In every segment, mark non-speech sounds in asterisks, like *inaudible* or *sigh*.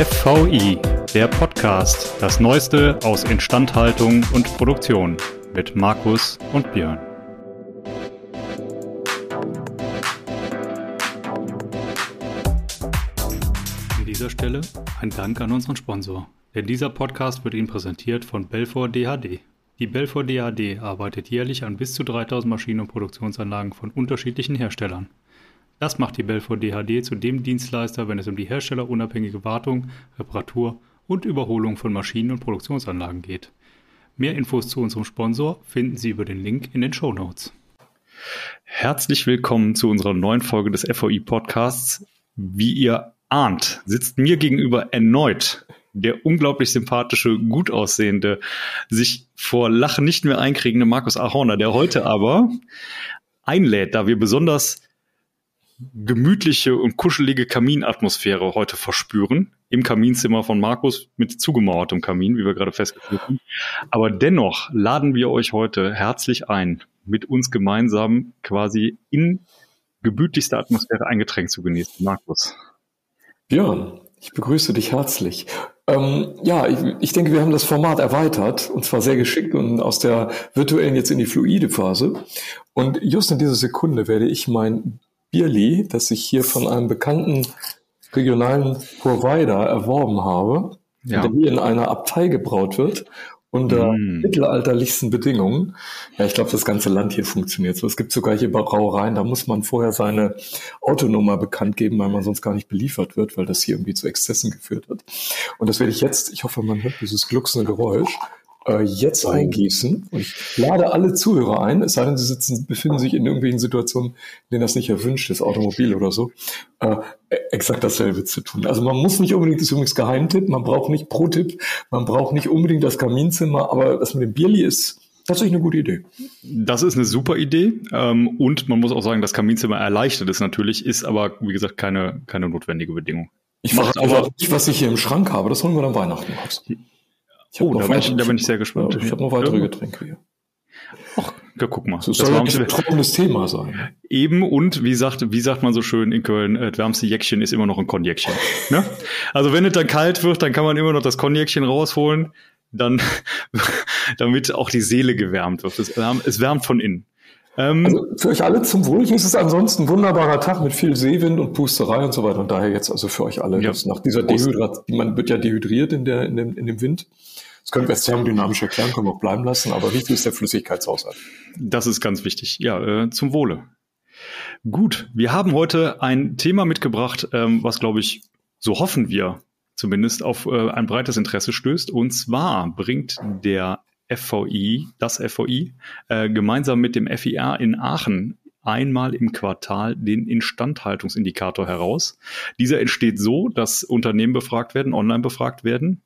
FVI, der Podcast, das Neueste aus Instandhaltung und Produktion mit Markus und Björn. An dieser Stelle ein Dank an unseren Sponsor, denn dieser Podcast wird Ihnen präsentiert von Belfor DHD. Die Belfor DHD arbeitet jährlich an bis zu 3000 Maschinen und Produktionsanlagen von unterschiedlichen Herstellern. Das macht die Belfor DHD zu dem Dienstleister, wenn es um die herstellerunabhängige Wartung, Reparatur und Überholung von Maschinen und Produktionsanlagen geht. Mehr Infos zu unserem Sponsor finden Sie über den Link in den Show Notes. Herzlich willkommen zu unserer neuen Folge des FOI Podcasts. Wie ihr ahnt, sitzt mir gegenüber erneut der unglaublich sympathische, gut aussehende, sich vor Lachen nicht mehr einkriegende Markus Ahorner, der heute aber einlädt, da wir besonders gemütliche und kuschelige Kaminatmosphäre heute verspüren. Im Kaminzimmer von Markus mit zugemauertem Kamin, wie wir gerade festgestellt haben. Aber dennoch laden wir euch heute herzlich ein, mit uns gemeinsam quasi in gemütlichster Atmosphäre ein Getränk zu genießen. Markus. Björn, ich begrüße dich herzlich. Ähm, ja, ich, ich, denke, wir haben das Format erweitert und zwar sehr geschickt und aus der virtuellen jetzt in die fluide Phase. Und just in dieser Sekunde werde ich mein Bierli, das ich hier von einem bekannten regionalen Provider erworben habe, ja. der hier in einer Abtei gebraut wird unter mm. mittelalterlichsten Bedingungen. Ja, ich glaube, das ganze Land hier funktioniert so. Es gibt sogar hier Brauereien, da muss man vorher seine Autonummer bekannt geben, weil man sonst gar nicht beliefert wird, weil das hier irgendwie zu Exzessen geführt hat. Und das werde ich jetzt, ich hoffe, man hört dieses glucksende Geräusch, äh, jetzt oh. eingießen. Und ich lade alle Zuhörer ein, es sei denn, sie sitzen, befinden sich in irgendwelchen Situationen, in denen das nicht erwünscht ist, Automobil oder so, äh, exakt dasselbe zu tun. Also man muss nicht unbedingt, das ist übrigens Geheimtipp, man braucht nicht Pro-Tipp, man braucht nicht unbedingt das Kaminzimmer, aber das mit dem Bierli ist tatsächlich eine gute Idee. Das ist eine super Idee. Ähm, und man muss auch sagen, das Kaminzimmer erleichtert es natürlich, ist aber, wie gesagt, keine, keine notwendige Bedingung. Ich verrate aber nicht, was ich hier im Schrank habe. Das holen wir dann Weihnachten raus. Oh, da bin, ich, da bin, ich, sehr gespannt. Ja, ich habe noch weitere ja. Getränke hier. Ach, ja, guck mal. So das soll ein trockenes Thema sein. Eben und wie sagt, wie sagt man so schön in Köln, äh, das wärmste Jäckchen ist immer noch ein Konjäckchen. ne? Also wenn es dann kalt wird, dann kann man immer noch das Konjäckchen rausholen, dann, *laughs* damit auch die Seele gewärmt wird. Es, es wärmt von innen. Ähm, also für euch alle zum Wohl. Hier ist es ansonsten ein wunderbarer Tag mit viel Seewind und Pusterei und so weiter. Und daher jetzt also für euch alle, ja. nach dieser Dehydrat, man wird ja dehydriert in, der, in, dem, in dem Wind. Das können wir jetzt thermodynamisch erklären, können wir auch bleiben lassen, aber wichtig ist der Flüssigkeitshaushalt. Das ist ganz wichtig. Ja, äh, zum Wohle. Gut, wir haben heute ein Thema mitgebracht, ähm, was, glaube ich, so hoffen wir zumindest, auf äh, ein breites Interesse stößt. Und zwar bringt der FVI, das FVI, äh, gemeinsam mit dem FIR in Aachen einmal im Quartal den Instandhaltungsindikator heraus. Dieser entsteht so, dass Unternehmen befragt werden, online befragt werden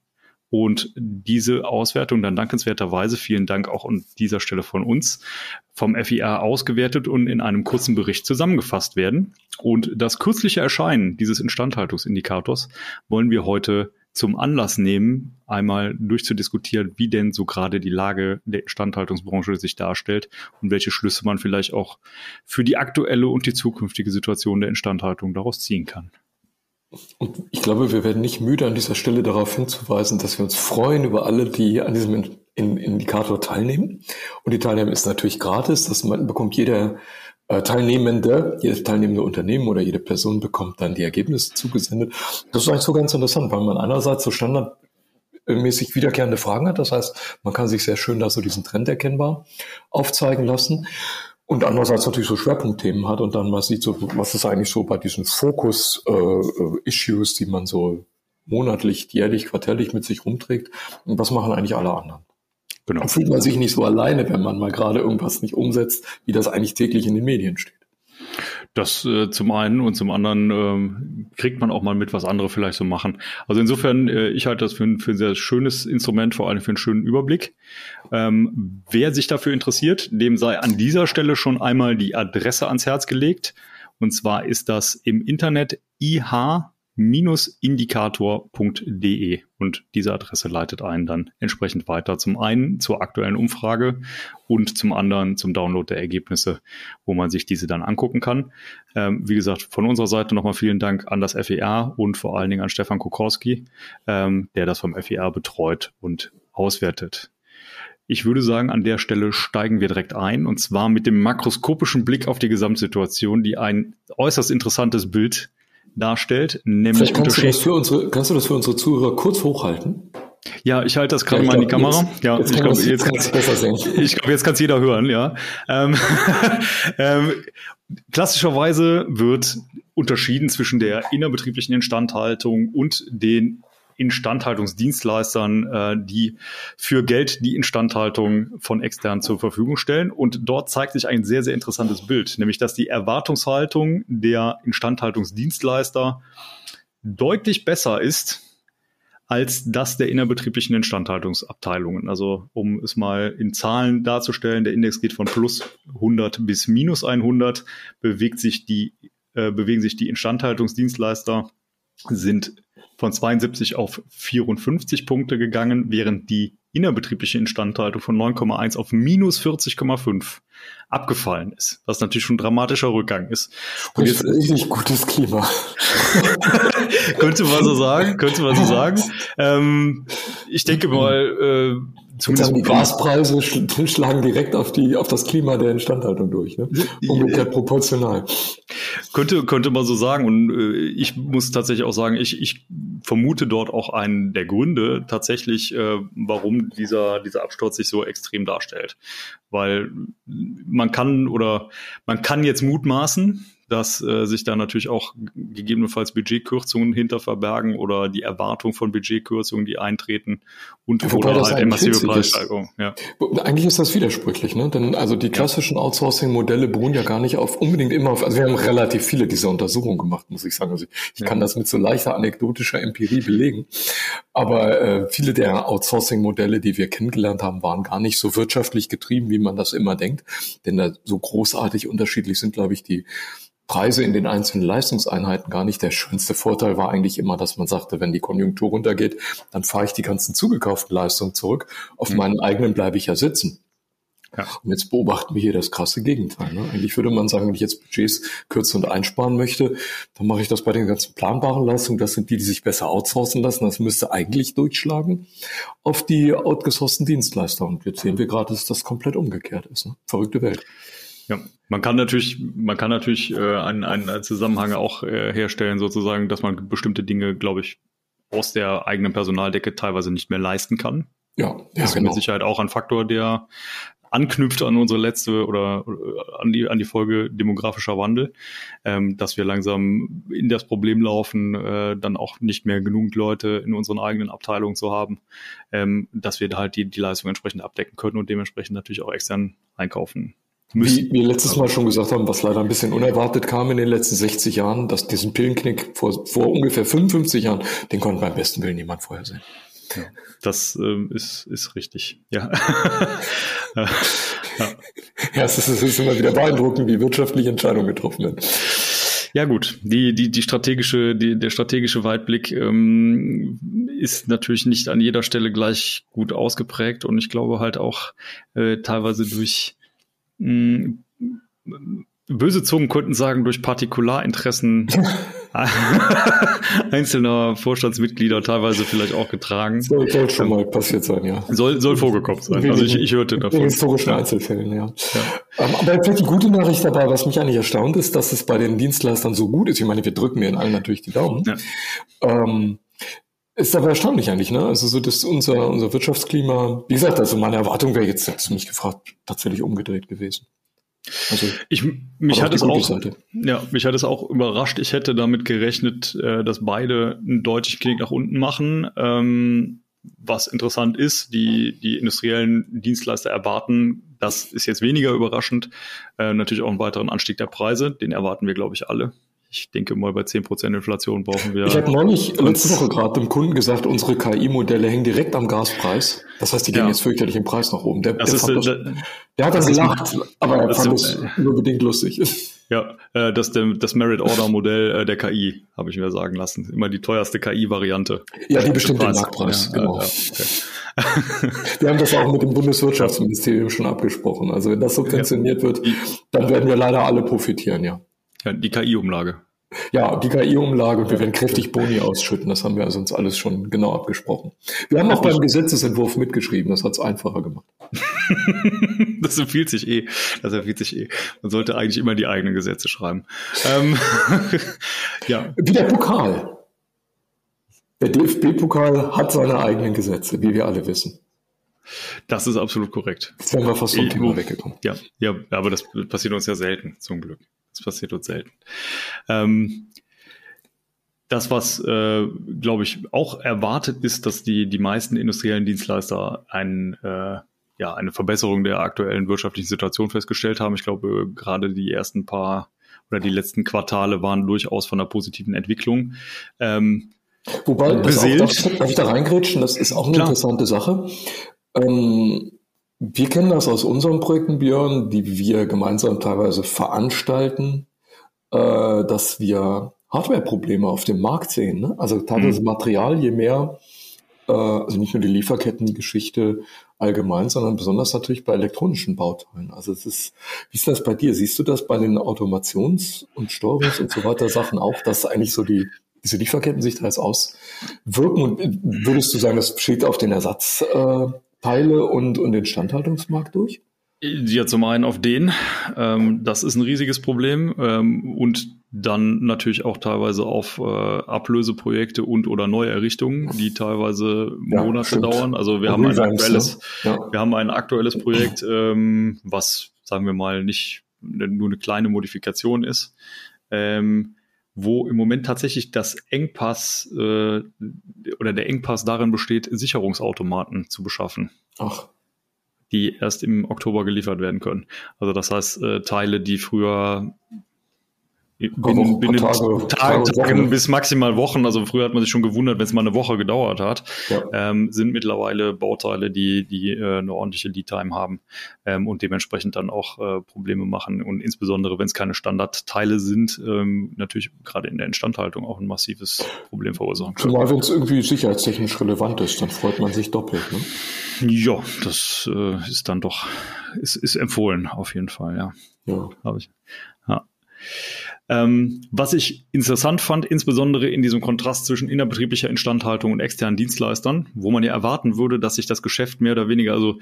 und diese Auswertung dann dankenswerterweise, vielen Dank auch an dieser Stelle von uns, vom FIA ausgewertet und in einem kurzen Bericht zusammengefasst werden. Und das kürzliche Erscheinen dieses Instandhaltungsindikators wollen wir heute zum Anlass nehmen, einmal durchzudiskutieren, wie denn so gerade die Lage der Instandhaltungsbranche sich darstellt und welche Schlüsse man vielleicht auch für die aktuelle und die zukünftige Situation der Instandhaltung daraus ziehen kann. Und ich glaube, wir werden nicht müde, an dieser Stelle darauf hinzuweisen, dass wir uns freuen über alle, die an diesem Indikator teilnehmen. Und die Teilnahme ist natürlich gratis. Das bekommt jeder äh, Teilnehmende, jedes teilnehmende Unternehmen oder jede Person bekommt dann die Ergebnisse zugesendet. Das ist eigentlich so ganz interessant, weil man einerseits so standardmäßig wiederkehrende Fragen hat. Das heißt, man kann sich sehr schön da so diesen Trend erkennbar aufzeigen lassen. Und andererseits natürlich so Schwerpunktthemen hat und dann man sieht, so, was ist eigentlich so bei diesen Fokus-Issues, äh, die man so monatlich, jährlich, quartärlich mit sich rumträgt und was machen eigentlich alle anderen. Genau. Dann fühlt man sich nicht so alleine, wenn man mal gerade irgendwas nicht umsetzt, wie das eigentlich täglich in den Medien steht. Das äh, zum einen und zum anderen äh, kriegt man auch mal mit, was andere vielleicht so machen. Also insofern, äh, ich halte das für ein, für ein sehr schönes Instrument, vor allem für einen schönen Überblick. Ähm, wer sich dafür interessiert, dem sei an dieser Stelle schon einmal die Adresse ans Herz gelegt. Und zwar ist das im Internet IH indikator.de und diese Adresse leitet einen dann entsprechend weiter. Zum einen zur aktuellen Umfrage und zum anderen zum Download der Ergebnisse, wo man sich diese dann angucken kann. Ähm, wie gesagt, von unserer Seite nochmal vielen Dank an das FER und vor allen Dingen an Stefan Kokorski, ähm, der das vom FER betreut und auswertet. Ich würde sagen, an der Stelle steigen wir direkt ein und zwar mit dem makroskopischen Blick auf die Gesamtsituation, die ein äußerst interessantes Bild darstellt, nämlich kannst du, das für unsere, kannst du das für unsere Zuhörer kurz hochhalten? Ja, ich halte das gerade ja, mal in die Kamera. Jetzt, ja, jetzt ich glaube, jetzt kann es besser sehen. Ich glaube, jetzt kann es jeder hören, ja. Ähm, *laughs* ähm, klassischerweise wird unterschieden zwischen der innerbetrieblichen Instandhaltung und den Instandhaltungsdienstleistern, äh, die für Geld die Instandhaltung von extern zur Verfügung stellen. Und dort zeigt sich ein sehr, sehr interessantes Bild, nämlich dass die Erwartungshaltung der Instandhaltungsdienstleister deutlich besser ist als das der innerbetrieblichen Instandhaltungsabteilungen. Also um es mal in Zahlen darzustellen, der Index geht von plus 100 bis minus 100, bewegt sich die, äh, bewegen sich die Instandhaltungsdienstleister sind von 72 auf 54 Punkte gegangen, während die innerbetriebliche Instandhaltung von 9,1 auf minus 40,5 abgefallen ist, was natürlich schon ein dramatischer Rückgang ist. Und jetzt richtig gutes Klima. *laughs* könnte man so sagen, könnte man so sagen. Ähm, ich denke mal, äh, Zumindest die Gaspreise schlagen direkt auf die auf das Klima der Instandhaltung durch, ne? Umgekehrt proportional. Könnte könnte man so sagen und äh, ich muss tatsächlich auch sagen, ich ich vermute dort auch einen der Gründe tatsächlich, äh, warum dieser dieser Absturz sich so extrem darstellt, weil man kann oder man kann jetzt mutmaßen, dass äh, sich da natürlich auch gegebenenfalls Budgetkürzungen hinter verbergen oder die Erwartung von Budgetkürzungen, die eintreten und ja, oder halt eine massive Preissteigerung. Ja. Eigentlich ist das widersprüchlich, ne? Denn also die klassischen Outsourcing-Modelle beruhen ja gar nicht auf unbedingt immer auf, also wir haben relativ viele dieser Untersuchungen gemacht, muss ich sagen. Also ich ja. kann das mit so leichter anekdotischer Empirie belegen. Aber äh, viele der Outsourcing-Modelle, die wir kennengelernt haben, waren gar nicht so wirtschaftlich getrieben, wie man das immer denkt. Denn da so großartig unterschiedlich sind, glaube ich, die Preise in den einzelnen Leistungseinheiten gar nicht. Der schönste Vorteil war eigentlich immer, dass man sagte, wenn die Konjunktur runtergeht, dann fahre ich die ganzen zugekauften Leistungen zurück. Auf mhm. meinen eigenen bleibe ich ja sitzen. Ja. Und jetzt beobachten wir hier das krasse Gegenteil. Ne? Eigentlich würde man sagen, wenn ich jetzt Budgets kürzen und einsparen möchte, dann mache ich das bei den ganzen planbaren Leistungen. Das sind die, die sich besser outsourcen lassen. Das müsste eigentlich durchschlagen auf die outgesourcten Dienstleister. Und jetzt sehen wir gerade, dass das komplett umgekehrt ist. Ne? Verrückte Welt. Ja, man kann natürlich, man kann natürlich äh, einen, einen Zusammenhang auch äh, herstellen, sozusagen, dass man bestimmte Dinge, glaube ich, aus der eigenen Personaldecke teilweise nicht mehr leisten kann. Ja, ja das ist genau. mit Sicherheit auch ein Faktor, der anknüpft an unsere letzte oder äh, an die, an die Folge demografischer Wandel, ähm, dass wir langsam in das Problem laufen, äh, dann auch nicht mehr genügend Leute in unseren eigenen Abteilungen zu haben, ähm, dass wir da halt die, die Leistung entsprechend abdecken können und dementsprechend natürlich auch extern einkaufen. Wie wir letztes Mal schon gesagt haben, was leider ein bisschen unerwartet kam in den letzten 60 Jahren, dass diesen Pillenknick vor, vor ungefähr 55 Jahren, den konnte beim besten Willen niemand vorher sehen. Ja, das ähm, ist, ist richtig, *laughs* ja. ja. ja, es ist, es ist immer wieder beeindruckend, wie wirtschaftliche Entscheidungen getroffen werden. Ja gut, die, die, die strategische, die, der strategische Weitblick ähm, ist natürlich nicht an jeder Stelle gleich gut ausgeprägt und ich glaube halt auch äh, teilweise durch böse Zungen könnten sagen, durch Partikularinteressen *laughs* einzelner Vorstandsmitglieder teilweise vielleicht auch getragen. Soll, soll schon mal passiert sein, ja. Soll, soll vorgekommen sein. Also ich, ich hörte davon. In historischen. Einzelfällen, ja. ja. Ähm, aber vielleicht die gute Nachricht dabei, was mich eigentlich erstaunt ist, dass es bei den Dienstleistern so gut ist. Ich meine, wir drücken mir in allen natürlich die Daumen. Ja. Ähm, ist aber erstaunlich eigentlich, ne? Also so dass unser, unser Wirtschaftsklima, wie gesagt, also meine Erwartung wäre jetzt, hast du mich gefragt, tatsächlich umgedreht gewesen. Also, ich, mich hat es auch, Seite. ja, mich hat es auch überrascht. Ich hätte damit gerechnet, äh, dass beide einen deutlichen Knick nach unten machen. Ähm, was interessant ist, die, die industriellen Dienstleister erwarten, das ist jetzt weniger überraschend, äh, natürlich auch einen weiteren Anstieg der Preise. Den erwarten wir, glaube ich, alle ich denke mal, bei 10% Inflation brauchen wir. Ich habe neulich letzte Woche gerade dem Kunden gesagt, unsere KI-Modelle hängen direkt am Gaspreis. Das heißt, die gehen ja. jetzt fürchterlich im Preis nach oben. Der, der, ist, das, der hat dann gelacht, aber er fand es nur bedingt lustig. *laughs* Ja, äh, das, das Merit-Order-Modell äh, der KI, habe ich mir sagen lassen. Immer die teuerste KI-Variante. Ja, die bestimmt den Marktpreis, ja, genau. Ja, okay. *laughs* wir haben das auch mit dem Bundeswirtschaftsministerium schon abgesprochen. Also wenn das subventioniert wird, dann werden wir leider alle profitieren, ja. Ja, die KI-Umlage. Ja, die KI-Umlage, wir werden kräftig Boni ausschütten, das haben wir also uns alles schon genau abgesprochen. Wir haben auch beim Gesetzesentwurf mitgeschrieben, das hat es einfacher gemacht. *laughs* das empfiehlt sich eh. Das empfiehlt sich eh. Man sollte eigentlich immer die eigenen Gesetze schreiben. Ähm, *laughs* ja. Wie der Pokal. Der DFB-Pokal hat seine eigenen Gesetze, wie wir alle wissen. Das ist absolut korrekt. Jetzt wären wir fast vom Thema weggekommen. Ja, ja, aber das passiert uns ja selten, zum Glück. Das passiert uns selten. Ähm, das, was, äh, glaube ich, auch erwartet ist, dass die, die meisten industriellen Dienstleister ein, äh, ja, eine Verbesserung der aktuellen wirtschaftlichen Situation festgestellt haben. Ich glaube, gerade die ersten paar oder die letzten Quartale waren durchaus von einer positiven Entwicklung. Ähm, Wobei, das auch, darf, darf, ich da reingrätschen? Das ist auch eine Klar. interessante Sache. Ähm, wir kennen das aus unseren Projekten, Björn, die wir gemeinsam teilweise veranstalten, äh, dass wir Hardware-Probleme auf dem Markt sehen. Ne? Also teilweise mhm. Material, je mehr, äh, also nicht nur die Lieferkettengeschichte allgemein, sondern besonders natürlich bei elektronischen Bauteilen. Also es ist, wie ist das bei dir? Siehst du das bei den Automations- und Steuerungs- und so weiter Sachen auch, dass eigentlich so die diese Lieferketten sich da jetzt auswirken? Und würdest du sagen, das steht auf den Ersatz? Äh, Teile und, und den Standhaltungsmarkt durch? Ja, zum einen auf den. Ähm, das ist ein riesiges Problem. Ähm, und dann natürlich auch teilweise auf äh, Ablöseprojekte und oder Neuerrichtungen, die teilweise Monate ja, dauern. Also wir haben ein aktuelles, ne? ja. wir haben ein aktuelles Projekt, ähm, was, sagen wir mal, nicht nur eine kleine Modifikation ist. Ähm, wo im Moment tatsächlich das Engpass äh, oder der Engpass darin besteht, Sicherungsautomaten zu beschaffen. Ach. Die erst im Oktober geliefert werden können. Also das heißt, äh, Teile, die früher binnen, binnen Tage, Tage, Tagen bis maximal Wochen, also früher hat man sich schon gewundert, wenn es mal eine Woche gedauert hat, ja. ähm, sind mittlerweile Bauteile, die, die äh, eine ordentliche Lead-Time haben ähm, und dementsprechend dann auch äh, Probleme machen und insbesondere, wenn es keine Standardteile sind, ähm, natürlich gerade in der Instandhaltung auch ein massives Problem verursachen können. Zumal wenn es irgendwie sicherheitstechnisch relevant ist, dann freut man sich doppelt. Ne? Ja, das äh, ist dann doch, ist, ist empfohlen auf jeden Fall, ja. Ja. Habe ich. Ja. Ähm, was ich interessant fand, insbesondere in diesem Kontrast zwischen innerbetrieblicher Instandhaltung und externen Dienstleistern, wo man ja erwarten würde, dass sich das Geschäft mehr oder weniger, also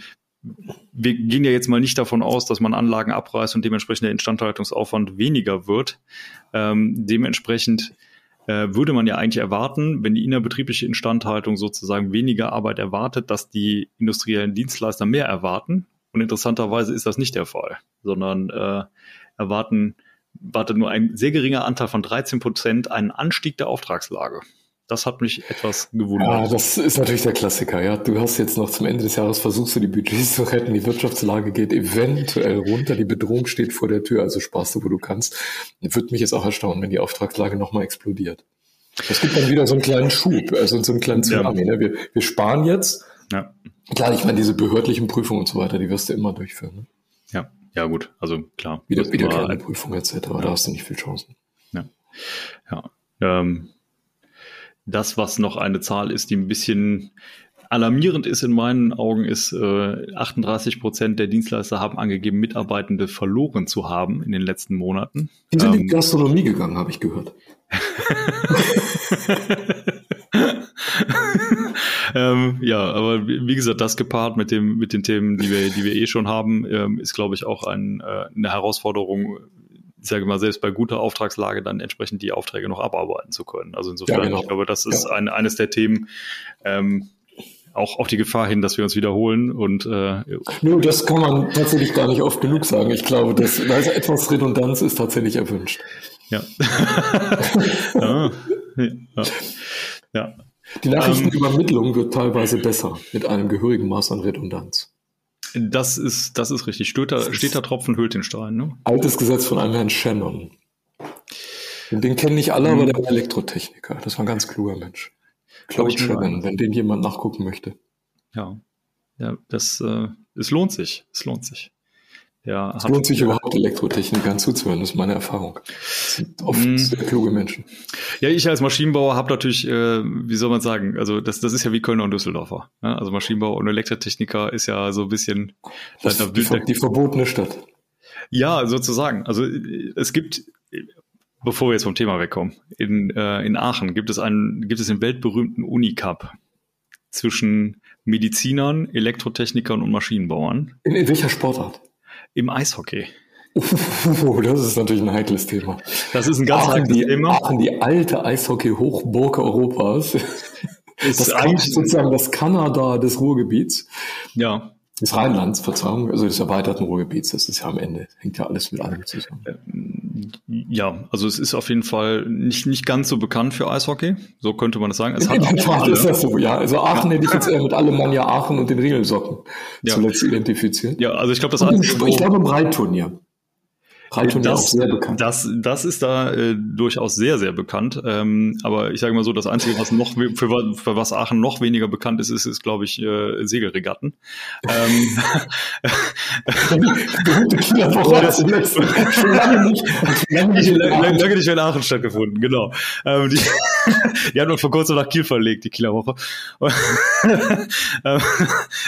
wir gehen ja jetzt mal nicht davon aus, dass man Anlagen abreißt und dementsprechend der Instandhaltungsaufwand weniger wird. Ähm, dementsprechend äh, würde man ja eigentlich erwarten, wenn die innerbetriebliche Instandhaltung sozusagen weniger Arbeit erwartet, dass die industriellen Dienstleister mehr erwarten. Und interessanterweise ist das nicht der Fall, sondern äh, erwarten wartet nur ein sehr geringer Anteil von 13 Prozent einen Anstieg der Auftragslage. Das hat mich etwas gewundert. Ja, das ist natürlich der Klassiker. Ja, du hast jetzt noch zum Ende des Jahres versuchst du die Budgets zu retten. Die Wirtschaftslage geht eventuell runter. Die Bedrohung steht vor der Tür. Also sparst du, wo du kannst. Würde mich jetzt auch erstaunen, wenn die Auftragslage nochmal explodiert. Es gibt dann wieder so einen kleinen Schub, also so einen kleinen Tsunami. Ja. Ne? Wir, wir sparen jetzt. Ja. Klar, ich meine, diese behördlichen Prüfungen und so weiter, die wirst du immer durchführen. Ne? Ja. Ja, gut, also klar. Wieder, wiederkehrende Prüfung etc., ja. da hast du nicht viel Chancen. Ja. ja. Ähm, das, was noch eine Zahl ist, die ein bisschen alarmierend ist in meinen Augen, ist, äh, 38 Prozent der Dienstleister haben angegeben, Mitarbeitende verloren zu haben in den letzten Monaten. Die sind ähm, in die Gastronomie gegangen, habe ich gehört. *laughs* *laughs* ähm, ja, aber wie gesagt, das gepaart mit dem mit den Themen, die wir die wir eh schon haben, ähm, ist glaube ich auch ein, äh, eine Herausforderung. Ich sage mal, selbst bei guter Auftragslage dann entsprechend die Aufträge noch abarbeiten zu können. Also insofern, ja, genau. ich glaube, das ist ja. ein, eines der Themen, ähm, auch auf die Gefahr hin, dass wir uns wiederholen und äh, Nö, das kann man tatsächlich gar nicht oft genug sagen. Ich glaube, dass also etwas Redundanz ist tatsächlich erwünscht. Ja. *laughs* ja. ja. ja. Die Nachrichtenübermittlung ähm, wird teilweise besser mit einem gehörigen Maß an Redundanz. Das ist, das ist richtig. Steht da, steht da Tropfen hüllt den Stein. Ne? Altes Gesetz von einem Herrn Shannon. Den kennen nicht alle, aber der war Elektrotechniker. Das war ein ganz kluger Mensch. Claude Shannon, wenn den jemand nachgucken möchte. Ja, ja das, äh, es lohnt sich. Es lohnt sich. Ja, es lohnt sich überhaupt Elektrotechnikern zuzuhören, das ist meine Erfahrung. Das sind oft mm. sehr kluge Menschen. Ja, ich als Maschinenbauer habe natürlich, äh, wie soll man sagen, also das, das ist ja wie Kölner und Düsseldorfer. Ne? Also Maschinenbauer und Elektrotechniker ist ja so ein bisschen das, da, die, die verbotene Stadt. Ja, sozusagen. Also es gibt, bevor wir jetzt vom Thema wegkommen, in, äh, in Aachen gibt es einen, gibt es den weltberühmten Unicup zwischen Medizinern, Elektrotechnikern und Maschinenbauern. In, in welcher Sportart? Im Eishockey. Oh, das ist natürlich ein heikles Thema. Das ist ein ganz Aachen, heikles die, Thema. Aachen, die alte Eishockey-Hochburg Europas. Ist das eigentlich sozusagen das Kanada des Ruhrgebiets. Ja des Rheinlands, Verzeihung, also des erweiterten Ruhrgebiets, das ist ja am Ende, hängt ja alles mit allem zusammen. Ja, also es ist auf jeden Fall nicht, nicht ganz so bekannt für Eishockey, so könnte man das sagen. Es hat auch ist das so, ja. Also Aachen ja. hätte ich jetzt eher mit Alemannia Aachen und den Ringelsocken ja. zuletzt identifiziert. Ja, also ich glaube, das Einzige, Ich glaube im Reitturnier. Reitturnier das, auch sehr bekannt. Das, das ist da äh, durchaus sehr, sehr bekannt. Ähm, aber ich sage mal so, das Einzige, was noch für, für was Aachen noch weniger bekannt ist, ist, ist glaube ich, äh, Segelregatten. Ähm, *laughs* schon lange nicht, *laughs* nicht in Aachen stattgefunden, genau. Ähm, die, *laughs* die hat man vor kurzem nach Kiel verlegt, die Kieler Woche. Ähm,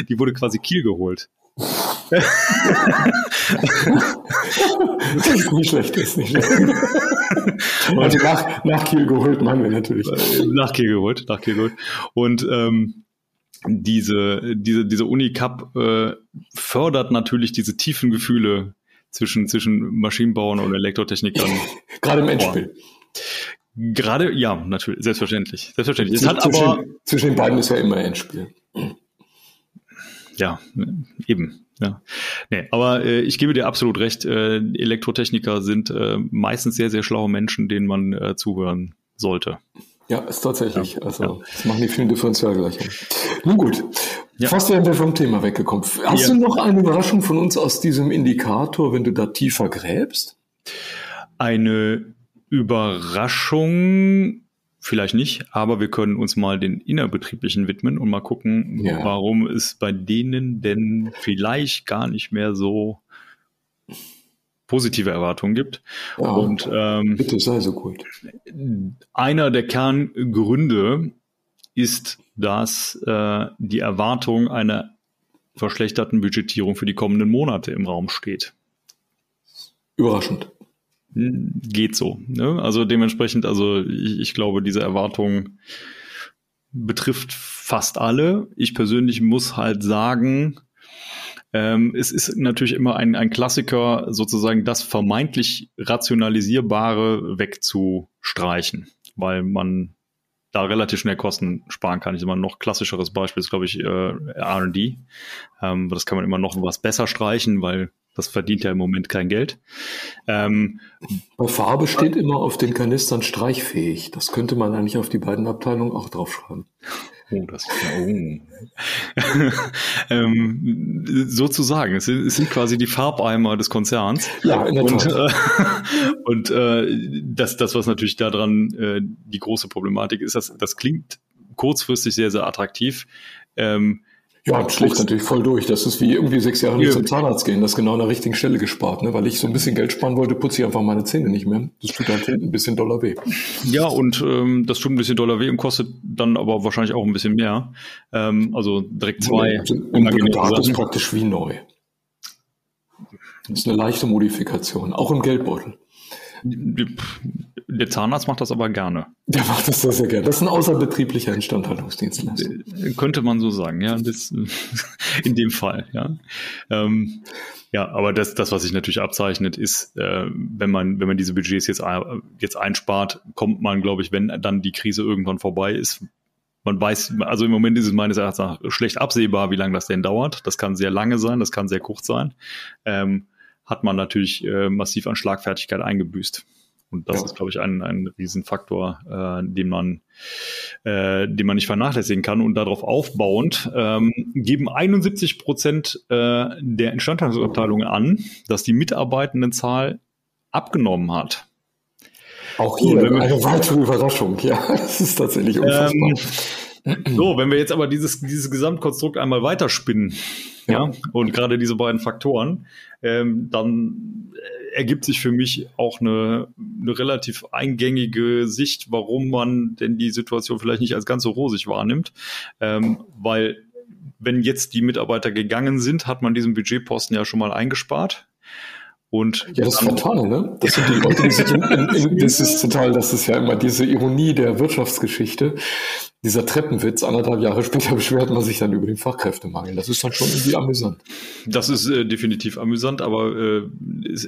die wurde quasi Kiel geholt *laughs* das ist nicht schlecht, das ist nicht schlecht. Also nach, nach Kiel geholt meinen wir natürlich. Nach Kiel geholt, nach Kiel geholt. Und ähm, diese, diese, diese Uni-Cup äh, fördert natürlich diese tiefen Gefühle zwischen, zwischen Maschinenbauern und Elektrotechnikern. *laughs* Gerade im Endspiel. Gerade, ja, natürlich, selbstverständlich. Selbstverständlich. Es hat zwischen, aber, zwischen den beiden ist ja immer Endspiel ja, eben. Ja. Nee, aber äh, ich gebe dir absolut recht, äh, Elektrotechniker sind äh, meistens sehr, sehr schlaue Menschen, denen man äh, zuhören sollte. Ja, ist tatsächlich. Ja, also ja. das machen die vielen Differentialgleichungen. Nun gut, ja. fast wären wir vom Thema weggekommen. Hast du noch eine Überraschung von uns aus diesem Indikator, wenn du da tiefer gräbst? Eine Überraschung vielleicht nicht, aber wir können uns mal den innerbetrieblichen widmen und mal gucken, ja. warum es bei denen denn vielleicht gar nicht mehr so positive Erwartungen gibt. Ja, und ähm, bitte sei so gut. Einer der Kerngründe ist, dass äh, die Erwartung einer verschlechterten Budgetierung für die kommenden Monate im Raum steht. Überraschend geht so. Ne? Also dementsprechend, also ich, ich glaube, diese Erwartung betrifft fast alle. Ich persönlich muss halt sagen, ähm, es ist natürlich immer ein, ein Klassiker, sozusagen das vermeintlich Rationalisierbare wegzustreichen, weil man da relativ schnell Kosten sparen kann. Ich immer noch klassischeres Beispiel ist, glaube ich, äh, R&D. Ähm, das kann man immer noch was besser streichen, weil das verdient ja im Moment kein Geld. Ähm, Bei Farbe steht immer auf den Kanistern streichfähig. Das könnte man eigentlich auf die beiden Abteilungen auch draufschreiben. Oh, das oh. *laughs* ähm, sozusagen. Es sind, es sind quasi die Farbeimer des Konzerns. Ja, in der und, äh, *laughs* und äh, das, das, was natürlich daran äh, die große Problematik ist, dass das klingt kurzfristig sehr, sehr attraktiv. Ähm, ja, das schlägt natürlich voll durch. Das ist wie irgendwie sechs Jahre nicht ja. zum Zahnarzt gehen. Das ist genau an der richtigen Stelle gespart. Ne? Weil ich so ein bisschen Geld sparen wollte, putze ich einfach meine Zähne nicht mehr. Das tut halt hinten ein bisschen doller weh. Ja, und ähm, das tut ein bisschen doller weh und kostet dann aber wahrscheinlich auch ein bisschen mehr. Ähm, also direkt zwei. Und, da ist praktisch wie neu. Das ist eine leichte Modifikation, auch im Geldbeutel. Der Zahnarzt macht das aber gerne. Der macht das sehr, sehr gerne. Das ist ein außerbetrieblicher Instandhaltungsdienstleister. Äh, könnte man so sagen, ja. Das, *laughs* in dem Fall, ja. Ähm, ja, aber das, das, was sich natürlich abzeichnet, ist, äh, wenn man, wenn man diese Budgets jetzt, jetzt einspart, kommt man, glaube ich, wenn dann die Krise irgendwann vorbei ist, man weiß, also im Moment ist es meines Erachtens schlecht absehbar, wie lange das denn dauert. Das kann sehr lange sein, das kann sehr kurz sein. Ähm, hat man natürlich äh, massiv an Schlagfertigkeit eingebüßt. Und das ja. ist, glaube ich, ein, ein Riesenfaktor, äh, den man, äh, den man nicht vernachlässigen kann. Und darauf aufbauend ähm, geben 71 Prozent äh, der Instandhaltungsabteilungen an, dass die Mitarbeitendenzahl abgenommen hat. Auch hier eine weitere Überraschung, ja, *laughs* das ist tatsächlich unfassbar. Ähm, So, wenn wir jetzt aber dieses, dieses Gesamtkonstrukt einmal weiterspinnen, ja, ja und gerade diese beiden Faktoren, ähm, dann ergibt sich für mich auch eine, eine relativ eingängige Sicht, warum man denn die Situation vielleicht nicht als ganz so rosig wahrnimmt, ähm, weil wenn jetzt die Mitarbeiter gegangen sind, hat man diesen Budgetposten ja schon mal eingespart. Und ja, das ist fatal, ne? Das sind die Leute, die sich in, in, *laughs* das ist total, das ist ja immer diese Ironie der Wirtschaftsgeschichte. Dieser Treppenwitz, anderthalb Jahre später *laughs* beschwert man sich dann über den Fachkräftemangel. Das ist dann schon irgendwie amüsant. Das ist äh, definitiv amüsant, aber äh, es,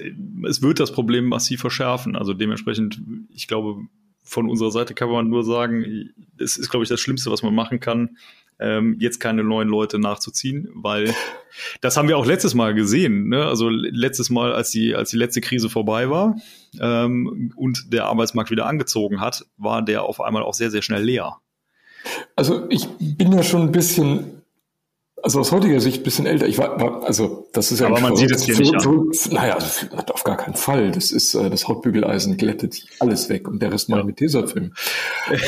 es wird das Problem massiv verschärfen. Also dementsprechend, ich glaube, von unserer Seite kann man nur sagen, es ist, glaube ich, das Schlimmste, was man machen kann, ähm, jetzt keine neuen Leute nachzuziehen, weil *laughs* das haben wir auch letztes Mal gesehen. Ne? Also letztes Mal, als die, als die letzte Krise vorbei war ähm, und der Arbeitsmarkt wieder angezogen hat, war der auf einmal auch sehr, sehr schnell leer. Also ich bin ja schon ein bisschen also aus heutiger Sicht ein bisschen älter. Ich war, war also das ist ja. Aber man sieht es hier nicht so, an. naja, auf gar keinen Fall. Das ist äh, das Hautbügeleisen glättet alles weg und der Rest mal mit Tesafilm.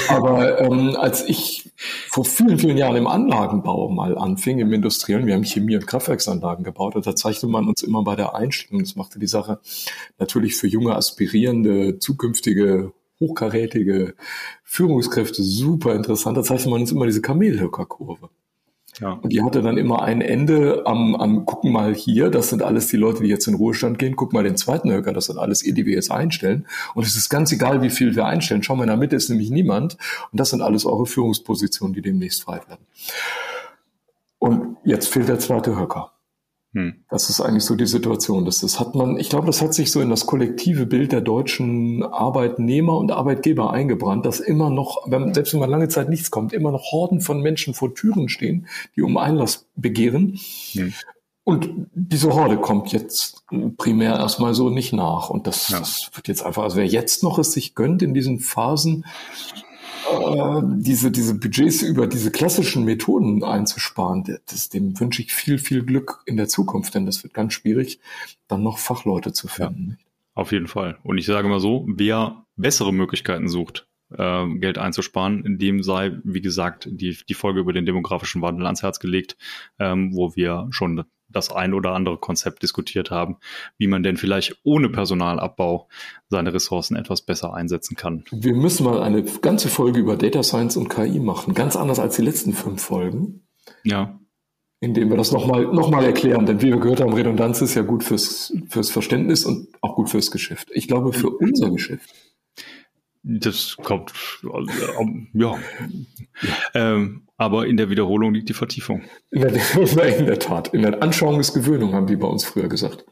Aber ähm, als ich vor vielen vielen Jahren im Anlagenbau mal anfing im Industriellen, wir haben Chemie- und Kraftwerksanlagen gebaut, und da zeigte man uns immer bei der Einstellung. Das machte die Sache natürlich für junge aspirierende zukünftige hochkarätige Führungskräfte super interessant. Da zeigte man uns immer diese Kamelhöckerkurve. Ja. Und die hatte dann immer ein Ende am, am, gucken mal hier, das sind alles die Leute, die jetzt in Ruhestand gehen, guck mal den zweiten Höcker, das sind alles ihr, die wir jetzt einstellen. Und es ist ganz egal, wie viel wir einstellen. Schau mal, in der Mitte ist nämlich niemand. Und das sind alles eure Führungspositionen, die demnächst frei werden. Und jetzt fehlt der zweite Höcker. Hm. Das ist eigentlich so die Situation. Das, das hat man, ich glaube, das hat sich so in das kollektive Bild der deutschen Arbeitnehmer und Arbeitgeber eingebrannt, dass immer noch, wenn, selbst wenn man lange Zeit nichts kommt, immer noch Horden von Menschen vor Türen stehen, die um Einlass begehren. Hm. Und diese Horde kommt jetzt primär erstmal so nicht nach. Und das, ja. das wird jetzt einfach, also wer jetzt noch es sich gönnt in diesen Phasen, äh, diese, diese Budgets über diese klassischen Methoden einzusparen, das, dem wünsche ich viel, viel Glück in der Zukunft, denn das wird ganz schwierig, dann noch Fachleute zu finden. Ja, auf jeden Fall. Und ich sage mal so, wer bessere Möglichkeiten sucht, äh, Geld einzusparen, in dem sei, wie gesagt, die, die Folge über den demografischen Wandel ans Herz gelegt, ähm, wo wir schon das ein oder andere Konzept diskutiert haben, wie man denn vielleicht ohne Personalabbau seine Ressourcen etwas besser einsetzen kann. Wir müssen mal eine ganze Folge über Data Science und KI machen, ganz anders als die letzten fünf Folgen. Ja. Indem wir das nochmal noch mal erklären, denn wie wir gehört haben, Redundanz ist ja gut fürs, fürs Verständnis und auch gut fürs Geschäft. Ich glaube, für unser Geschäft das kommt, ja. Ähm, aber in der Wiederholung liegt die Vertiefung. In der, in der, Tat. In der Anschauung ist Gewöhnung, haben die bei uns früher gesagt.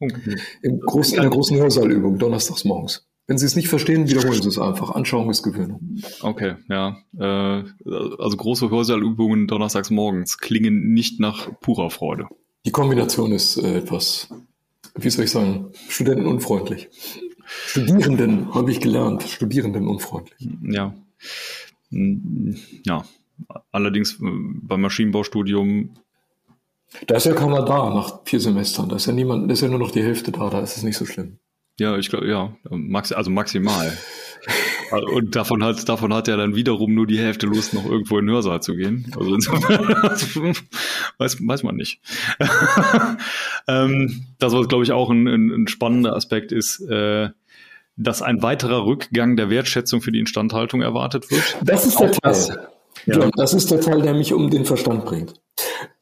Okay. In, groß, in der großen Hörsaalübung, donnerstags morgens. Wenn Sie es nicht verstehen, wiederholen Sie es einfach. Anschauung ist Gewöhnung. Okay, ja. Äh, also große Hörsaalübungen donnerstags morgens klingen nicht nach purer Freude. Die Kombination ist äh, etwas, wie soll ich sagen, studentenunfreundlich. Studierenden, habe ich gelernt, Studierenden unfreundlich. Ja. Ja. Allerdings äh, beim Maschinenbaustudium. Da ist ja keiner da nach vier Semestern. Da ist ja niemand, da ist ja nur noch die Hälfte da, da ist es nicht so schlimm. Ja, ich glaube, ja, also maximal. *laughs* Und davon hat, davon hat ja dann wiederum nur die Hälfte Lust, noch irgendwo in den Hörsaal zu gehen. Also insofern *laughs* weiß, weiß man nicht. *laughs* ähm, das, was, glaube ich, auch ein, ein, ein spannender Aspekt ist, äh, dass ein weiterer Rückgang der Wertschätzung für die Instandhaltung erwartet wird. Das ist der Teil. Das, ja. das ist der Teil, der mich um den Verstand bringt.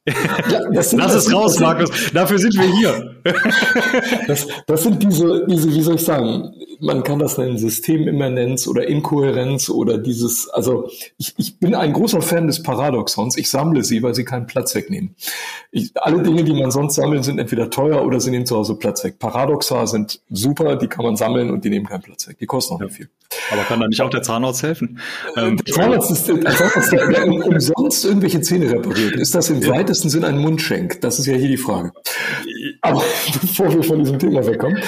*laughs* Ja, Lass es raus, Markus. Dafür sind wir hier. *laughs* das, das sind diese, diese, wie soll ich sagen, man kann das nennen Systemimmanenz oder Inkohärenz oder dieses, also ich, ich bin ein großer Fan des Paradoxons. Ich sammle sie, weil sie keinen Platz wegnehmen. Ich, alle Dinge, die man sonst sammelt, sind entweder teuer oder sie nehmen zu Hause Platz weg. Paradoxa sind super, die kann man sammeln und die nehmen keinen Platz weg. Die kosten auch nicht viel. Aber kann da nicht auch der Zahnarzt helfen? Ähm, der Zahnarzt ist, der Zahnarzt, der, der umsonst irgendwelche Zähne repariert. Ist das im ja. weitesten Sinn ein Mundschenk? Das ist ja hier die Frage. Aber *laughs* bevor wir von diesem Thema wegkommen,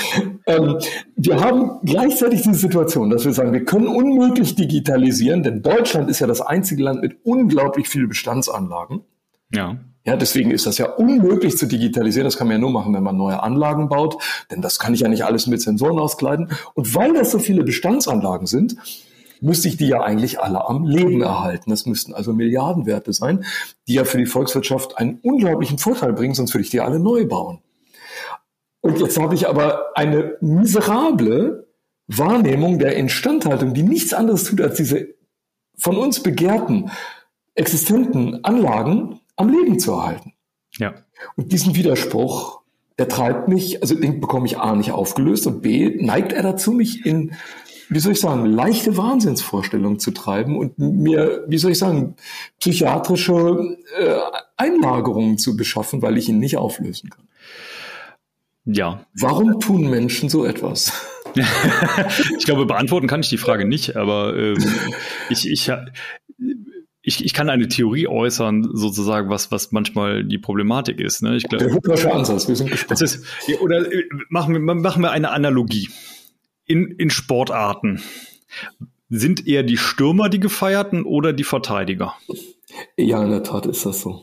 ähm, wir haben gleichzeitig diese Situation, dass wir sagen, wir können unmöglich digitalisieren, denn Deutschland ist ja das einzige Land mit unglaublich vielen Bestandsanlagen. Ja. Ja, deswegen ist das ja unmöglich zu digitalisieren. Das kann man ja nur machen, wenn man neue Anlagen baut, denn das kann ich ja nicht alles mit Sensoren auskleiden. Und weil das so viele Bestandsanlagen sind, müsste ich die ja eigentlich alle am Leben erhalten. Das müssten also Milliardenwerte sein, die ja für die Volkswirtschaft einen unglaublichen Vorteil bringen, sonst würde ich die alle neu bauen. Und jetzt habe ich aber eine miserable Wahrnehmung der Instandhaltung, die nichts anderes tut, als diese von uns begehrten, existenten Anlagen am Leben zu erhalten. Ja. Und diesen Widerspruch, der treibt mich, also den bekomme ich A nicht aufgelöst und B neigt er dazu, mich in, wie soll ich sagen, leichte Wahnsinnsvorstellungen zu treiben und mir, wie soll ich sagen, psychiatrische äh, Einlagerungen zu beschaffen, weil ich ihn nicht auflösen kann. Ja. Warum tun Menschen so etwas? *laughs* ich glaube, beantworten kann ich die Frage nicht, aber ähm, *laughs* ich, ich, ich, ich kann eine Theorie äußern, sozusagen, was, was manchmal die Problematik ist. Ne? Ich glaube, Der Hübnersche Ansatz, wir sind gespannt. Ist, oder äh, machen wir, machen wir eine Analogie. In, in Sportarten sind eher die Stürmer die Gefeierten oder die Verteidiger? Ja, in der Tat ist das so.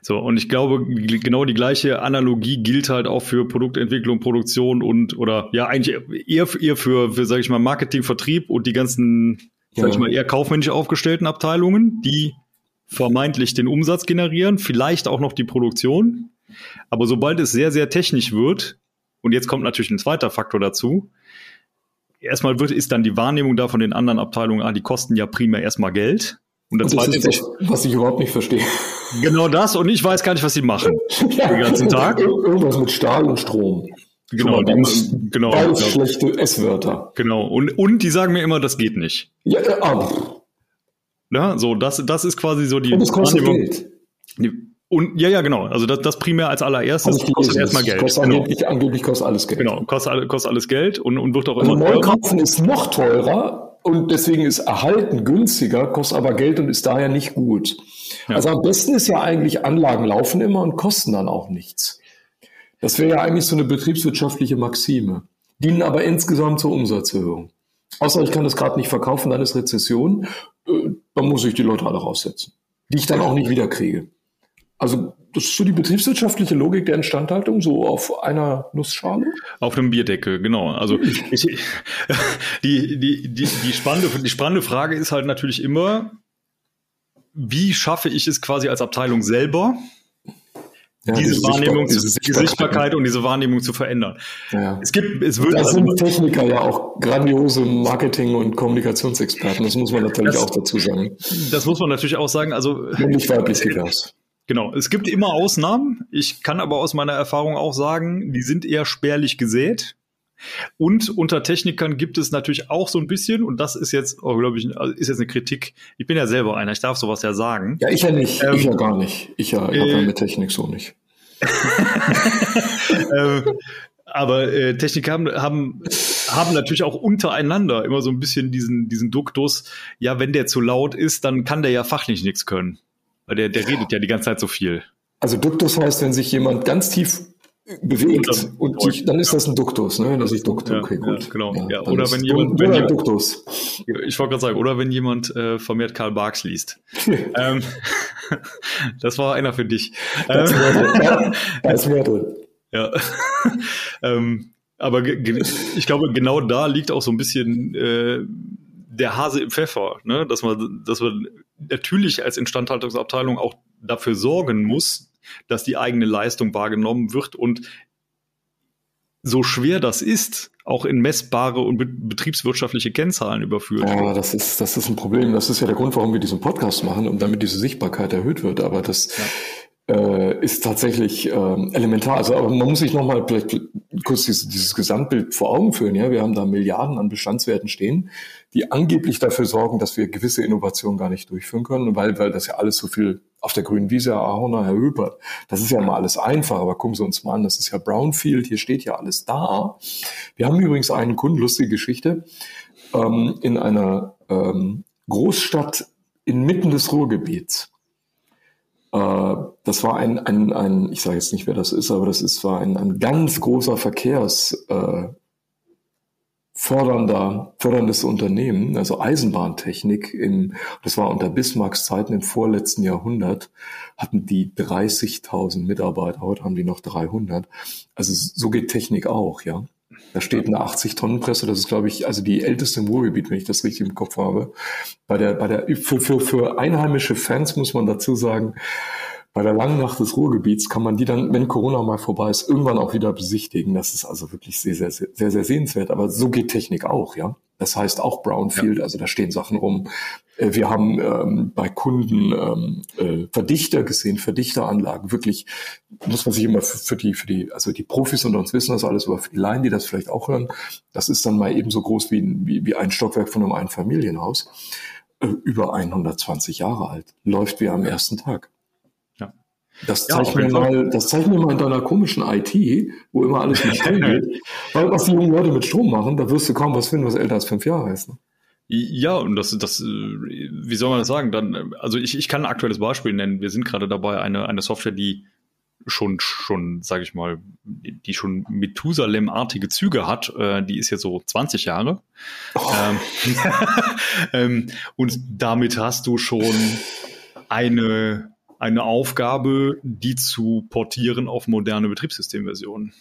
So, und ich glaube, genau die gleiche Analogie gilt halt auch für Produktentwicklung, Produktion und oder ja, eigentlich eher, eher für, für sage ich mal, Marketing, Vertrieb und die ganzen, ja. sag ich mal, eher kaufmännisch aufgestellten Abteilungen, die vermeintlich den Umsatz generieren, vielleicht auch noch die Produktion. Aber sobald es sehr, sehr technisch wird, und jetzt kommt natürlich ein zweiter Faktor dazu, erstmal wird, ist dann die Wahrnehmung da von den anderen Abteilungen, ah, die kosten ja primär erstmal Geld. Und das, und das ist das, was ich überhaupt nicht verstehe. Genau das und ich weiß gar nicht, was sie machen ja, den ganzen Tag. Irgendwas mit Stahl und Strom. Genau, die, genau. Beides genau. schlechte S-Wörter. Genau. Und, und die sagen mir immer, das geht nicht. Ja, äh, ah. Ja, so, das, das ist quasi so die. Und das kostet Geld. Die, und ja, ja, genau. Also das, das primär als allererstes also kostet erstmal Geld. Kostet genau. angeblich, angeblich kostet alles Geld. Genau, kostet, kostet alles Geld und, und wird auch also immer teurer. Neukaufen ist noch teurer und deswegen ist Erhalten günstiger, kostet aber Geld und ist daher nicht gut. Ja. Also am besten ist ja eigentlich, Anlagen laufen immer und kosten dann auch nichts. Das wäre ja eigentlich so eine betriebswirtschaftliche Maxime, dienen aber insgesamt zur Umsatzerhöhung. Außer ich kann das gerade nicht verkaufen, dann ist Rezession, äh, dann muss ich die Leute alle raussetzen, die ich dann auch nicht wiederkriege. Also das ist so die betriebswirtschaftliche Logik der Instandhaltung, so auf einer Nussschale? Auf einem Bierdeckel, genau. Also ich, *laughs* die, die, die, die, spannende, die spannende Frage ist halt natürlich immer, wie schaffe ich es quasi als Abteilung selber, ja, diese Wahrnehmung, diese Sichtbarkeit, und diese Wahrnehmung zu verändern. Ja. Es gibt, es wird. Da also sind Techniker ja auch grandiose Marketing- und Kommunikationsexperten. Das muss man natürlich das, auch dazu sagen. Das muss man natürlich auch sagen. Also männlich weiblich divers. Genau. Es gibt immer Ausnahmen. Ich kann aber aus meiner Erfahrung auch sagen, die sind eher spärlich gesät. Und unter Technikern gibt es natürlich auch so ein bisschen, und das ist jetzt, oh, glaube ich, also ist jetzt eine Kritik. Ich bin ja selber einer, ich darf sowas ja sagen. Ja, ich ja nicht. Ähm, ich ja gar nicht. Ich ja, ich äh, habe ja mit Technik so nicht. *laughs* ähm, aber äh, Techniker haben, haben, haben natürlich auch untereinander immer so ein bisschen diesen, diesen Duktus, ja, wenn der zu laut ist, dann kann der ja fachlich nichts können. Weil der, der redet ja die ganze Zeit so viel. Also Duktus heißt, wenn sich jemand ganz tief bewegt und, sich, dann ist das ein Duktus, ne? wenn er sich duckt. Okay, gut. Ja, genau. Ja, oder wenn jemand, wenn jemand, Duktus. Ich wollte gerade sagen, oder wenn jemand äh, vermehrt Karl Barks liest. *laughs* ähm, *laughs* das war einer für dich. Da ist mehr drin. *laughs* Ja. ähm, aber ich glaube, genau da liegt auch so ein bisschen äh, der Hase im Pfeffer, ne? dass man, dass man natürlich als Instandhaltungsabteilung auch dafür sorgen muss, dass die eigene Leistung wahrgenommen wird und so schwer das ist, auch in messbare und betriebswirtschaftliche Kennzahlen überführt. Ja, das ist, das ist ein Problem. Das ist ja der Grund, warum wir diesen Podcast machen, um damit diese Sichtbarkeit erhöht wird. Aber das, ja äh, ist tatsächlich äh, elementar. Also aber man muss sich nochmal vielleicht kurz dieses, dieses Gesamtbild vor Augen führen. Ja, wir haben da Milliarden an Bestandswerten stehen, die angeblich dafür sorgen, dass wir gewisse Innovationen gar nicht durchführen können, weil weil das ja alles so viel auf der grünen Wiese, Ahorner, Herr Höpert, das ist ja mal alles einfach, aber gucken Sie uns mal an, das ist ja Brownfield, hier steht ja alles da. Wir haben übrigens einen Kunden, lustige Geschichte, ähm, in einer ähm, Großstadt inmitten des Ruhrgebiets das war ein, ein, ein ich sage jetzt nicht, wer das ist, aber das ist, war ein, ein ganz großer Verkehrs äh, Unternehmen, also Eisenbahntechnik im, das war unter Bismarcks Zeiten im vorletzten Jahrhundert, hatten die 30.000 Mitarbeiter, heute haben die noch 300. Also so geht Technik auch, ja. Da steht eine 80-Tonnen-Presse, das ist, glaube ich, also die älteste im Ruhrgebiet, wenn ich das richtig im Kopf habe. Bei der, bei der, für, für, für einheimische Fans muss man dazu sagen, bei der langen Nacht des Ruhrgebiets kann man die dann, wenn Corona mal vorbei ist, irgendwann auch wieder besichtigen. Das ist also wirklich sehr, sehr, sehr, sehr, sehr sehenswert. Aber so geht Technik auch, ja. Das heißt auch Brownfield, ja. also da stehen Sachen rum. Äh, wir haben ähm, bei Kunden ähm, äh, Verdichter gesehen, Verdichteranlagen. Wirklich muss man sich immer für, für, die, für die, also die Profis unter uns wissen das alles, aber für die Laien, die das vielleicht auch hören, das ist dann mal eben so groß wie, wie, wie ein Stockwerk von einem Einfamilienhaus. Äh, über 120 Jahre alt. Läuft wie am ersten Tag. Das zeig, ja, mir mal, das zeig mir mal in deiner komischen IT, wo immer alles mit Strom *laughs* geht. Weil was die jungen Leute mit Strom machen, da wirst du kaum was finden, was älter als fünf Jahre ist. Ne? Ja, und das, das, wie soll man das sagen? Dann, also ich, ich kann ein aktuelles Beispiel nennen. Wir sind gerade dabei, eine, eine Software, die schon, schon, sage ich mal, die schon Methusalem-artige Züge hat, äh, die ist jetzt so 20 Jahre. Oh. Ähm, *laughs* ähm, und damit hast du schon eine eine Aufgabe, die zu portieren auf moderne Betriebssystemversionen.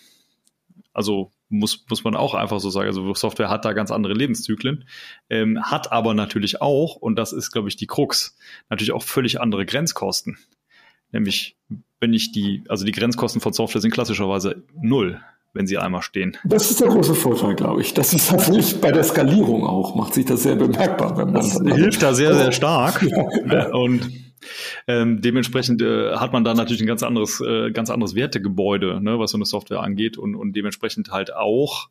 Also muss, muss man auch einfach so sagen. Also Software hat da ganz andere Lebenszyklen, ähm, hat aber natürlich auch, und das ist, glaube ich, die Krux, natürlich auch völlig andere Grenzkosten. Nämlich, wenn ich die, also die Grenzkosten von Software sind klassischerweise null, wenn sie einmal stehen. Das ist der große Vorteil, glaube ich. Das ist tatsächlich bei der Skalierung auch, macht sich das sehr bemerkbar, wenn man das hilft da sehr, sehr stark. Ja. Und ähm, dementsprechend äh, hat man da natürlich ein ganz anderes, äh, ganz anderes Wertegebäude, ne, was so eine Software angeht und, und dementsprechend halt auch.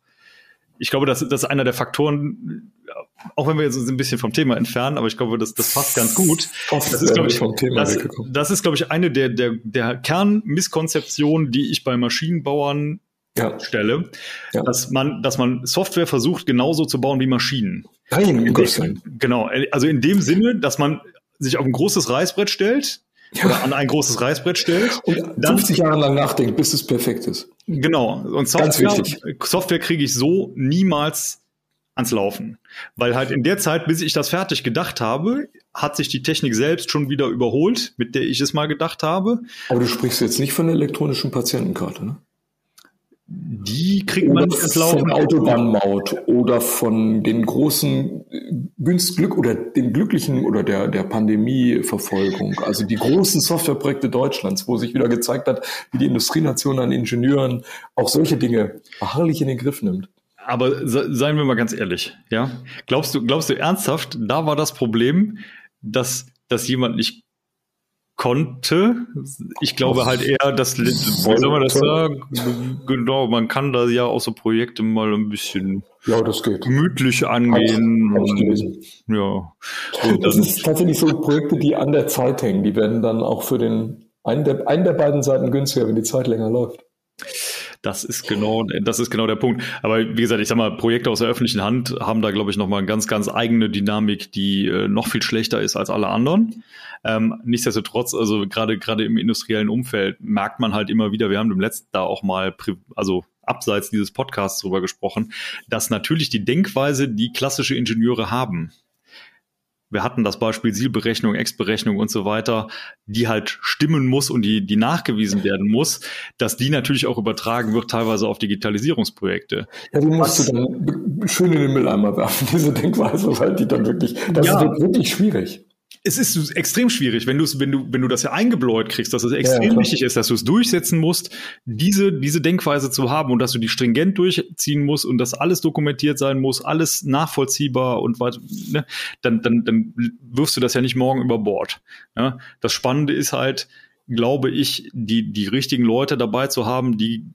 Ich glaube, das, das ist einer der Faktoren, auch wenn wir jetzt ein bisschen vom Thema entfernen, aber ich glaube, das, das passt ganz gut. Das ist, glaube ich, das, das ist, glaube ich, eine der, der, der Kernmisskonzeptionen, die ich bei Maschinenbauern ja. stelle, ja. dass man, dass man Software versucht, genauso zu bauen wie Maschinen. Nein, um Genau. Also in dem Sinne, dass man sich auf ein großes Reißbrett stellt ja. oder an ein großes Reißbrett stellt. Und dann 50 Jahre lang nachdenkt, bis es perfekt ist. Genau. Und Software, Software kriege ich so niemals ans Laufen. Weil halt in der Zeit, bis ich das fertig gedacht habe, hat sich die Technik selbst schon wieder überholt, mit der ich es mal gedacht habe. Aber du sprichst jetzt nicht von der elektronischen Patientenkarte, ne? Die kriegt man nicht ins Laufen. Von Autobahnmaut oder von den großen Günstglück oder den glücklichen oder der, der Pandemieverfolgung. Also die großen Softwareprojekte Deutschlands, wo sich wieder gezeigt hat, wie die Industrienation an Ingenieuren auch solche Dinge beharrlich in den Griff nimmt. Aber seien wir mal ganz ehrlich, ja? Glaubst du, glaubst du ernsthaft, da war das Problem, dass, dass jemand nicht konnte. Ich glaube halt eher, dass, wie soll man das sagen? Genau, man kann da ja auch so Projekte mal ein bisschen ja, das geht. gemütlich angehen. Hab, hab ja. Und das ist tatsächlich so Projekte, die an der Zeit hängen. Die werden dann auch für den einen der, einen der beiden Seiten günstiger, wenn die Zeit länger läuft. Das ist genau, das ist genau der Punkt. Aber wie gesagt, ich sag mal, Projekte aus der öffentlichen Hand haben da, glaube ich, nochmal eine ganz, ganz eigene Dynamik, die äh, noch viel schlechter ist als alle anderen. Ähm, nichtsdestotrotz, also gerade, gerade im industriellen Umfeld merkt man halt immer wieder, wir haben im letzten da auch mal, also abseits dieses Podcasts drüber gesprochen, dass natürlich die Denkweise, die klassische Ingenieure haben, wir hatten das Beispiel Zielberechnung, Ex-Berechnung und so weiter, die halt stimmen muss und die, die nachgewiesen werden muss, dass die natürlich auch übertragen wird, teilweise auf Digitalisierungsprojekte. Ja, die musst Was, du dann schön in den Mülleimer werfen, *laughs* diese Denkweise, weil die dann wirklich, das ja, ist wirklich schwierig es ist extrem schwierig, wenn du wenn du wenn du das ja eingebläut kriegst, dass es extrem ja, wichtig ist, dass du es durchsetzen musst, diese diese Denkweise zu haben und dass du die stringent durchziehen musst und dass alles dokumentiert sein muss, alles nachvollziehbar und was, ne, dann dann dann wirfst du das ja nicht morgen über Bord. Ne? Das Spannende ist halt, glaube ich, die die richtigen Leute dabei zu haben, die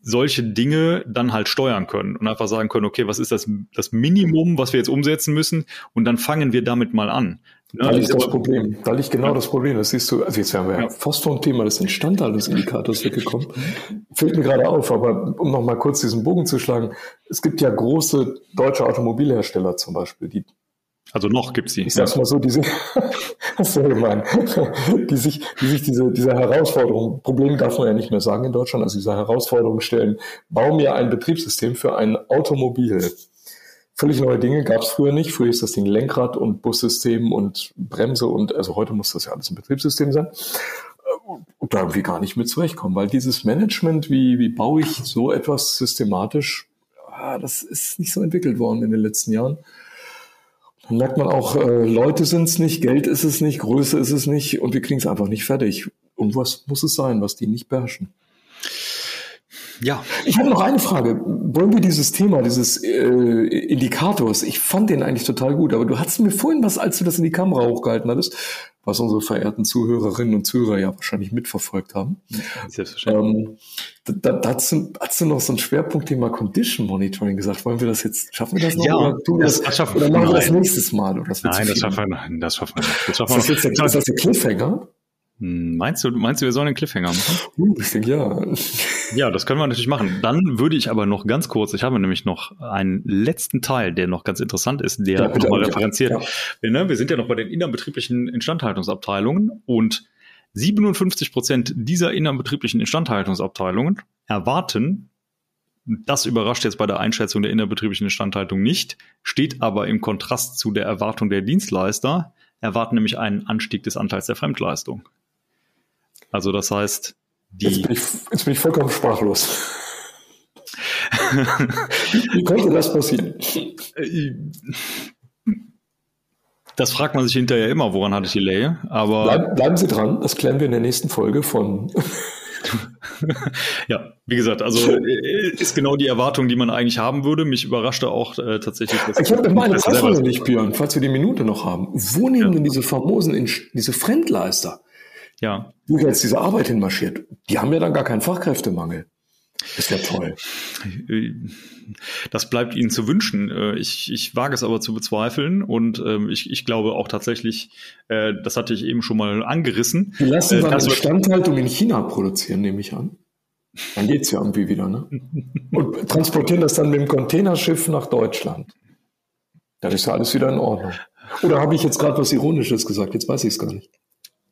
solche Dinge dann halt steuern können und einfach sagen können, okay, was ist das, das Minimum, was wir jetzt umsetzen müssen? Und dann fangen wir damit mal an. Da liegt das Problem. Da liegt genau das Problem. Das siehst du, also jetzt haben wir ja. fast vom Thema des Instandhaltungsindikators weggekommen. Fällt mir gerade auf, aber um nochmal kurz diesen Bogen zu schlagen. Es gibt ja große deutsche Automobilhersteller zum Beispiel, die also noch gibt's die. Ich sag's mal so, die sich, *laughs* sehr gemein, die sich, die sich diese, diese Herausforderung, Problem darf man ja nicht mehr sagen in Deutschland, also diese Herausforderung stellen, bau mir ein Betriebssystem für ein Automobil. Völlig neue Dinge gab es früher nicht. Früher ist das Ding Lenkrad und Bussystem und Bremse und also heute muss das ja alles ein Betriebssystem sein. Und da irgendwie gar nicht mit zurechtkommen, weil dieses Management, wie, wie baue ich so etwas systematisch, das ist nicht so entwickelt worden in den letzten Jahren. Dann merkt man auch, äh, Leute sind es nicht, Geld ist es nicht, Größe ist es nicht und wir kriegen es einfach nicht fertig. Und was muss es sein, was die nicht beherrschen? Ja. Ich habe noch eine Frage. Wollen wir dieses Thema, dieses äh, Indikators, ich fand den eigentlich total gut, aber du hattest mir vorhin was, als du das in die Kamera hochgehalten hattest, was unsere verehrten Zuhörerinnen und Zuhörer ja wahrscheinlich mitverfolgt haben. Selbstverständlich. Ähm, da, da hast, du, hast du noch so ein Schwerpunktthema Condition Monitoring gesagt. Wollen wir das jetzt, schaffen wir das noch? Ja, oder, tun das, das schaffen oder machen wir das nächstes Mal? Oder das nein, das schaffen wir, nein, das schaffen wir nicht. Das schaffen wir ist, das jetzt, ist das der Cliffhanger? Hm, meinst du, meinst du, wir sollen einen Cliffhanger machen? Uh, ich denke ja. Ja, das können wir natürlich machen. Dann würde ich aber noch ganz kurz, ich habe nämlich noch einen letzten Teil, der noch ganz interessant ist, der ja, nochmal referenziert. Ja. Wir, ne, wir sind ja noch bei den innerbetrieblichen Instandhaltungsabteilungen und 57 Prozent dieser innerbetrieblichen Instandhaltungsabteilungen erwarten, das überrascht jetzt bei der Einschätzung der innerbetrieblichen Instandhaltung nicht, steht aber im Kontrast zu der Erwartung der Dienstleister, erwarten nämlich einen Anstieg des Anteils der Fremdleistung. Also das heißt, jetzt, bin ich, jetzt bin ich vollkommen sprachlos. Wie konnte das passieren? Das fragt man sich hinterher immer, woran hatte ich Delay. Aber Bleib, bleiben Sie dran, das klären wir in der nächsten Folge von. *laughs* ja, wie gesagt, also äh, ist genau die Erwartung, die man eigentlich haben würde. Mich überraschte auch äh, tatsächlich. Dass ich habe meine Frage nicht, Björn, falls wir die Minute noch haben. Wo nehmen ja. denn diese famosen, diese Fremdleister? Ja. Wo jetzt diese Arbeit hinmarschiert? Die haben ja dann gar keinen Fachkräftemangel. Ist ja toll. Das bleibt Ihnen zu wünschen. Äh, ich, ich wage es aber zu bezweifeln und ähm, ich, ich glaube auch tatsächlich, äh, das hatte ich eben schon mal angerissen. Die lassen dann äh, Instandhaltung in China produzieren, nehme ich an. Dann geht's ja irgendwie wieder, ne? *laughs* Und transportieren das dann mit dem Containerschiff nach Deutschland. Dann ist ja alles wieder in Ordnung. Oder habe ich jetzt gerade was Ironisches gesagt? Jetzt weiß ich es gar nicht.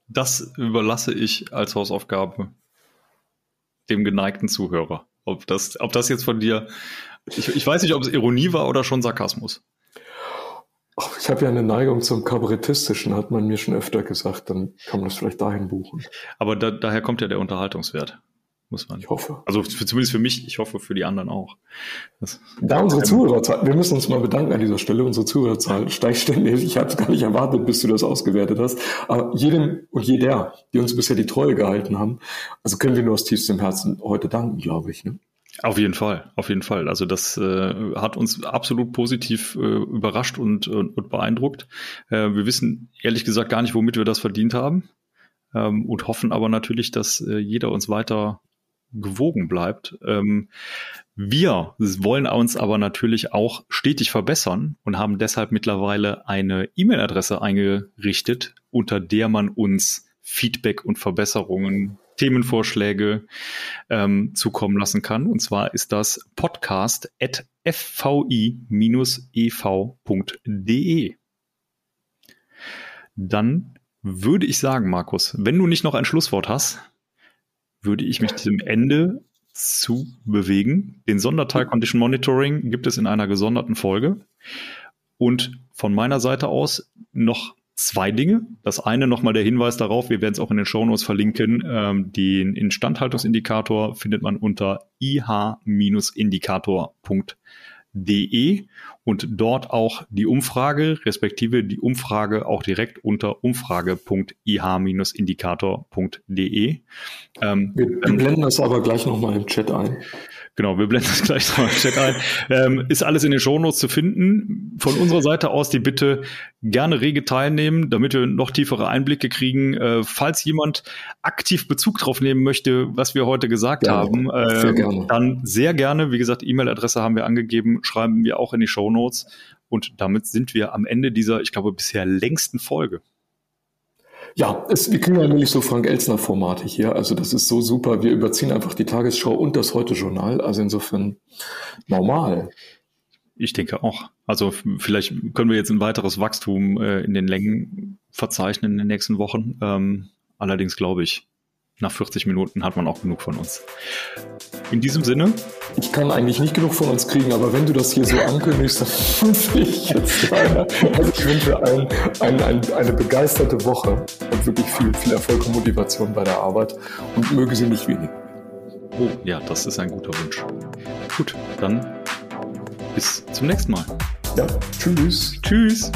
Das überlasse ich als Hausaufgabe dem geneigten Zuhörer. Ob das, ob das jetzt von dir, ich, ich weiß nicht, ob es Ironie war oder schon Sarkasmus. Ich habe ja eine Neigung zum Kabarettistischen, hat man mir schon öfter gesagt. Dann kann man das vielleicht dahin buchen. Aber da, daher kommt ja der Unterhaltungswert muss man. Ich hoffe. Also für, zumindest für mich, ich hoffe für die anderen auch. Das, da unsere Zuhörerzahl, wir müssen uns mal bedanken an dieser Stelle, unsere Zuhörerzahl steigt ständig. Ich habe es gar nicht erwartet, bis du das ausgewertet hast. Aber jedem und jeder, die uns bisher die Treue gehalten haben, also können wir nur aus tiefstem Herzen heute danken, glaube ich. Ne? Auf jeden Fall, auf jeden Fall. Also das äh, hat uns absolut positiv äh, überrascht und, und, und beeindruckt. Äh, wir wissen ehrlich gesagt gar nicht, womit wir das verdient haben ähm, und hoffen aber natürlich, dass äh, jeder uns weiter gewogen bleibt. Ähm, wir wollen uns aber natürlich auch stetig verbessern und haben deshalb mittlerweile eine E-Mail-Adresse eingerichtet, unter der man uns Feedback und Verbesserungen, Themenvorschläge ähm, zukommen lassen kann. Und zwar ist das podcast.fvi-ev.de. Dann würde ich sagen, Markus, wenn du nicht noch ein Schlusswort hast, würde ich mich dem Ende zu bewegen. Den Sonderteil Condition Monitoring gibt es in einer gesonderten Folge. Und von meiner Seite aus noch zwei Dinge. Das eine nochmal der Hinweis darauf, wir werden es auch in den Shownotes verlinken, ähm, den Instandhaltungsindikator findet man unter ih-indikator.de und dort auch die Umfrage, respektive die Umfrage auch direkt unter umfrage.ih-indikator.de. Ähm, wir blenden das aber gleich nochmal im Chat ein. Genau, wir blenden das gleich nochmal im Chat ein. Ähm, ist alles in den Shownotes zu finden. Von unserer Seite aus die Bitte gerne rege teilnehmen, damit wir noch tiefere Einblicke kriegen. Äh, falls jemand aktiv Bezug drauf nehmen möchte, was wir heute gesagt ja, haben, äh, sehr dann sehr gerne. Wie gesagt, E-Mail-Adresse haben wir angegeben, schreiben wir auch in die Shownotes. Und damit sind wir am Ende dieser, ich glaube, bisher längsten Folge. Ja, es, wir kriegen ja nämlich so Frank-Elzner-Formate hier. Also das ist so super. Wir überziehen einfach die Tagesschau und das Heute-Journal. Also insofern normal. Ich denke auch. Also vielleicht können wir jetzt ein weiteres Wachstum äh, in den Längen verzeichnen in den nächsten Wochen. Ähm, allerdings glaube ich, nach 40 Minuten hat man auch genug von uns. In diesem Sinne. Ich kann eigentlich nicht genug von uns kriegen, aber wenn du das hier so ankündigst, dann *laughs* wünsche ich jetzt eine, also ich wünsche ein, ein, ein, eine begeisterte Woche und wirklich viel, viel Erfolg und Motivation bei der Arbeit und möge sie nicht wenig. Oh, ja, das ist ein guter Wunsch. Gut, dann bis zum nächsten Mal. Ja, tschüss. Tschüss.